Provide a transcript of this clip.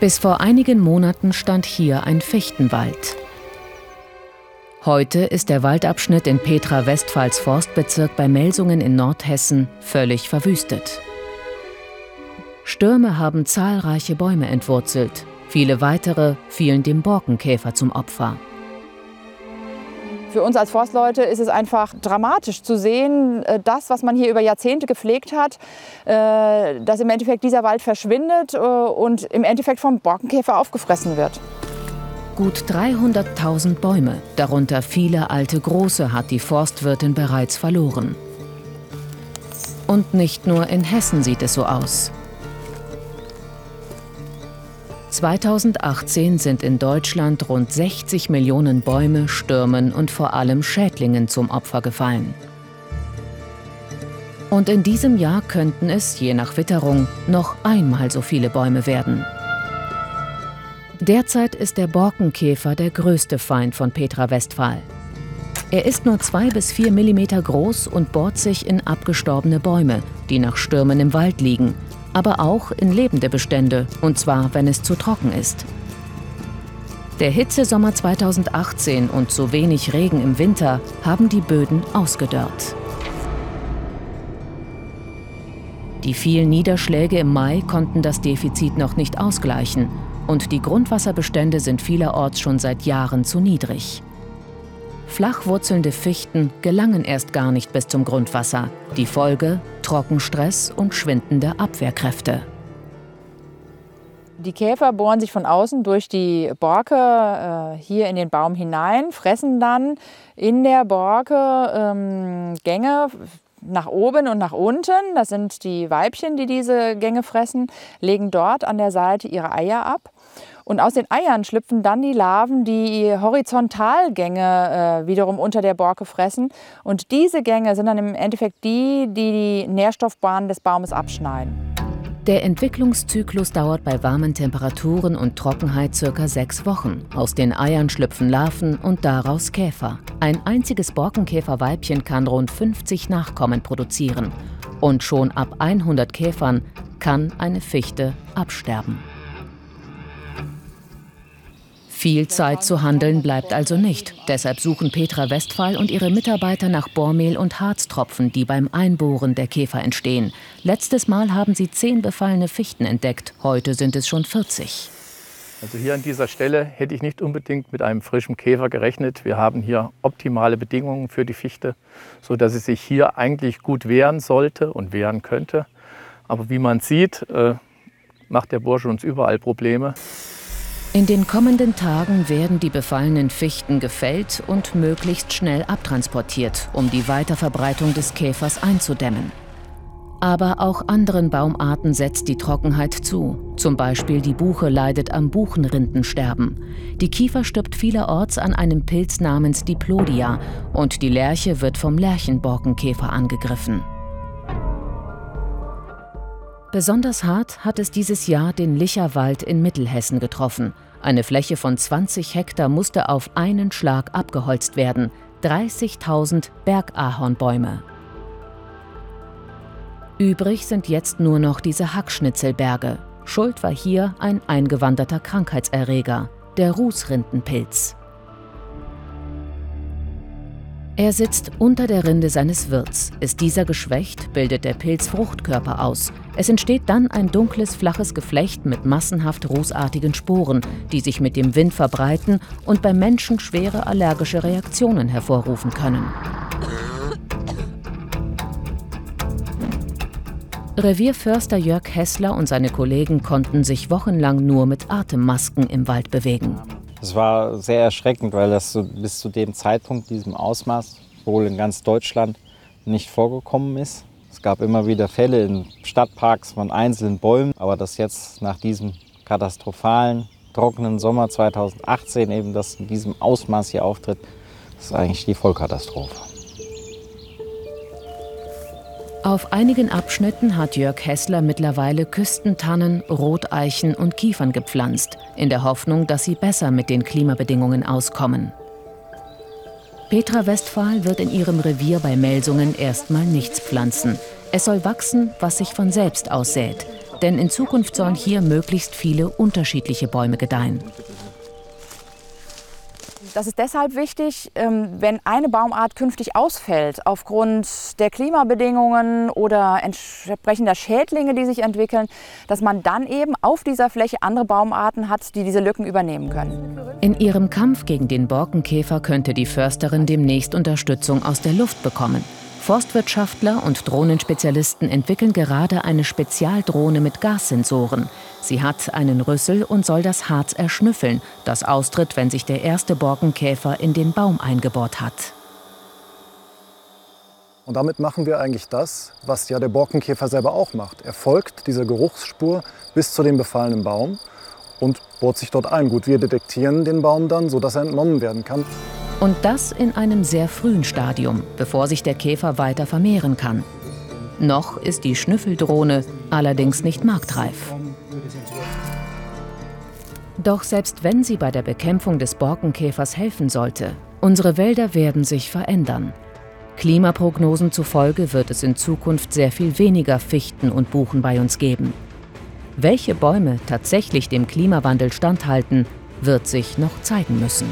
Bis vor einigen Monaten stand hier ein Fichtenwald. Heute ist der Waldabschnitt in Petra Westphals Forstbezirk bei Melsungen in Nordhessen völlig verwüstet. Stürme haben zahlreiche Bäume entwurzelt, viele weitere fielen dem Borkenkäfer zum Opfer. Für uns als Forstleute ist es einfach dramatisch zu sehen, äh, das, was man hier über Jahrzehnte gepflegt hat, äh, dass im Endeffekt dieser Wald verschwindet äh, und im Endeffekt vom Borkenkäfer aufgefressen wird. Gut 300.000 Bäume, darunter viele alte große, hat die Forstwirtin bereits verloren. Und nicht nur in Hessen sieht es so aus. 2018 sind in Deutschland rund 60 Millionen Bäume Stürmen und vor allem Schädlingen zum Opfer gefallen. Und in diesem Jahr könnten es, je nach Witterung, noch einmal so viele Bäume werden. Derzeit ist der Borkenkäfer der größte Feind von Petra Westphal. Er ist nur zwei bis vier Millimeter groß und bohrt sich in abgestorbene Bäume, die nach Stürmen im Wald liegen aber auch in lebende Bestände, und zwar, wenn es zu trocken ist. Der Hitzesommer 2018 und zu wenig Regen im Winter haben die Böden ausgedörrt. Die vielen Niederschläge im Mai konnten das Defizit noch nicht ausgleichen und die Grundwasserbestände sind vielerorts schon seit Jahren zu niedrig. Flachwurzelnde Fichten gelangen erst gar nicht bis zum Grundwasser. Die Folge Trockenstress und schwindende Abwehrkräfte. Die Käfer bohren sich von außen durch die Borke äh, hier in den Baum hinein, fressen dann in der Borke ähm, Gänge nach oben und nach unten. Das sind die Weibchen, die diese Gänge fressen, legen dort an der Seite ihre Eier ab. Und aus den Eiern schlüpfen dann die Larven, die Horizontalgänge äh, wiederum unter der Borke fressen. Und diese Gänge sind dann im Endeffekt die, die die Nährstoffbahnen des Baumes abschneiden. Der Entwicklungszyklus dauert bei warmen Temperaturen und Trockenheit circa sechs Wochen. Aus den Eiern schlüpfen Larven und daraus Käfer. Ein einziges Borkenkäferweibchen kann rund 50 Nachkommen produzieren. Und schon ab 100 Käfern kann eine Fichte absterben. Viel Zeit zu handeln bleibt also nicht. Deshalb suchen Petra Westphal und ihre Mitarbeiter nach Bohrmehl und Harztropfen, die beim Einbohren der Käfer entstehen. Letztes Mal haben sie zehn befallene Fichten entdeckt. Heute sind es schon 40. Also hier an dieser Stelle hätte ich nicht unbedingt mit einem frischen Käfer gerechnet. Wir haben hier optimale Bedingungen für die Fichte, sodass sie sich hier eigentlich gut wehren sollte und wehren könnte. Aber wie man sieht, äh, macht der Bursche uns überall Probleme. In den kommenden Tagen werden die befallenen Fichten gefällt und möglichst schnell abtransportiert, um die Weiterverbreitung des Käfers einzudämmen. Aber auch anderen Baumarten setzt die Trockenheit zu. Zum Beispiel die Buche leidet am Buchenrindensterben. Die Kiefer stirbt vielerorts an einem Pilz namens Diplodia und die Lerche wird vom Lerchenborkenkäfer angegriffen. Besonders hart hat es dieses Jahr den Licherwald in Mittelhessen getroffen. Eine Fläche von 20 Hektar musste auf einen Schlag abgeholzt werden. 30.000 Bergahornbäume. Übrig sind jetzt nur noch diese Hackschnitzelberge. Schuld war hier ein eingewanderter Krankheitserreger, der Rußrindenpilz. Er sitzt unter der Rinde seines Wirts. Ist dieser geschwächt, bildet der Pilz Fruchtkörper aus. Es entsteht dann ein dunkles, flaches Geflecht mit massenhaft rußartigen Sporen, die sich mit dem Wind verbreiten und beim Menschen schwere allergische Reaktionen hervorrufen können. Revierförster Jörg Hessler und seine Kollegen konnten sich wochenlang nur mit Atemmasken im Wald bewegen. Es war sehr erschreckend, weil das so bis zu dem Zeitpunkt, diesem Ausmaß, wohl in ganz Deutschland nicht vorgekommen ist. Es gab immer wieder Fälle in Stadtparks von einzelnen Bäumen, aber dass jetzt nach diesem katastrophalen, trockenen Sommer 2018 eben das in diesem Ausmaß hier auftritt, ist eigentlich die Vollkatastrophe. Auf einigen Abschnitten hat Jörg Hessler mittlerweile Küstentannen, Roteichen und Kiefern gepflanzt, in der Hoffnung, dass sie besser mit den Klimabedingungen auskommen. Petra Westphal wird in ihrem Revier bei Melsungen erstmal nichts pflanzen. Es soll wachsen, was sich von selbst aussät. Denn in Zukunft sollen hier möglichst viele unterschiedliche Bäume gedeihen. Das ist deshalb wichtig, ähm, wenn eine Baumart künftig ausfällt aufgrund der Klimabedingungen oder entsprechender Schädlinge, die sich entwickeln, dass man dann eben auf dieser Fläche andere Baumarten hat, die diese Lücken übernehmen können. In ihrem Kampf gegen den Borkenkäfer könnte die Försterin demnächst Unterstützung aus der Luft bekommen. Forstwirtschaftler und Drohnenspezialisten entwickeln gerade eine Spezialdrohne mit Gassensoren. Sie hat einen Rüssel und soll das Harz erschnüffeln, das austritt, wenn sich der erste Borkenkäfer in den Baum eingebohrt hat. Und damit machen wir eigentlich das, was ja der Borkenkäfer selber auch macht. Er folgt dieser Geruchsspur bis zu dem befallenen Baum und bohrt sich dort ein. Gut, wir detektieren den Baum dann, sodass er entnommen werden kann. Und das in einem sehr frühen Stadium, bevor sich der Käfer weiter vermehren kann. Noch ist die Schnüffeldrohne allerdings nicht marktreif. Doch selbst wenn sie bei der Bekämpfung des Borkenkäfers helfen sollte, unsere Wälder werden sich verändern. Klimaprognosen zufolge wird es in Zukunft sehr viel weniger Fichten und Buchen bei uns geben. Welche Bäume tatsächlich dem Klimawandel standhalten, wird sich noch zeigen müssen.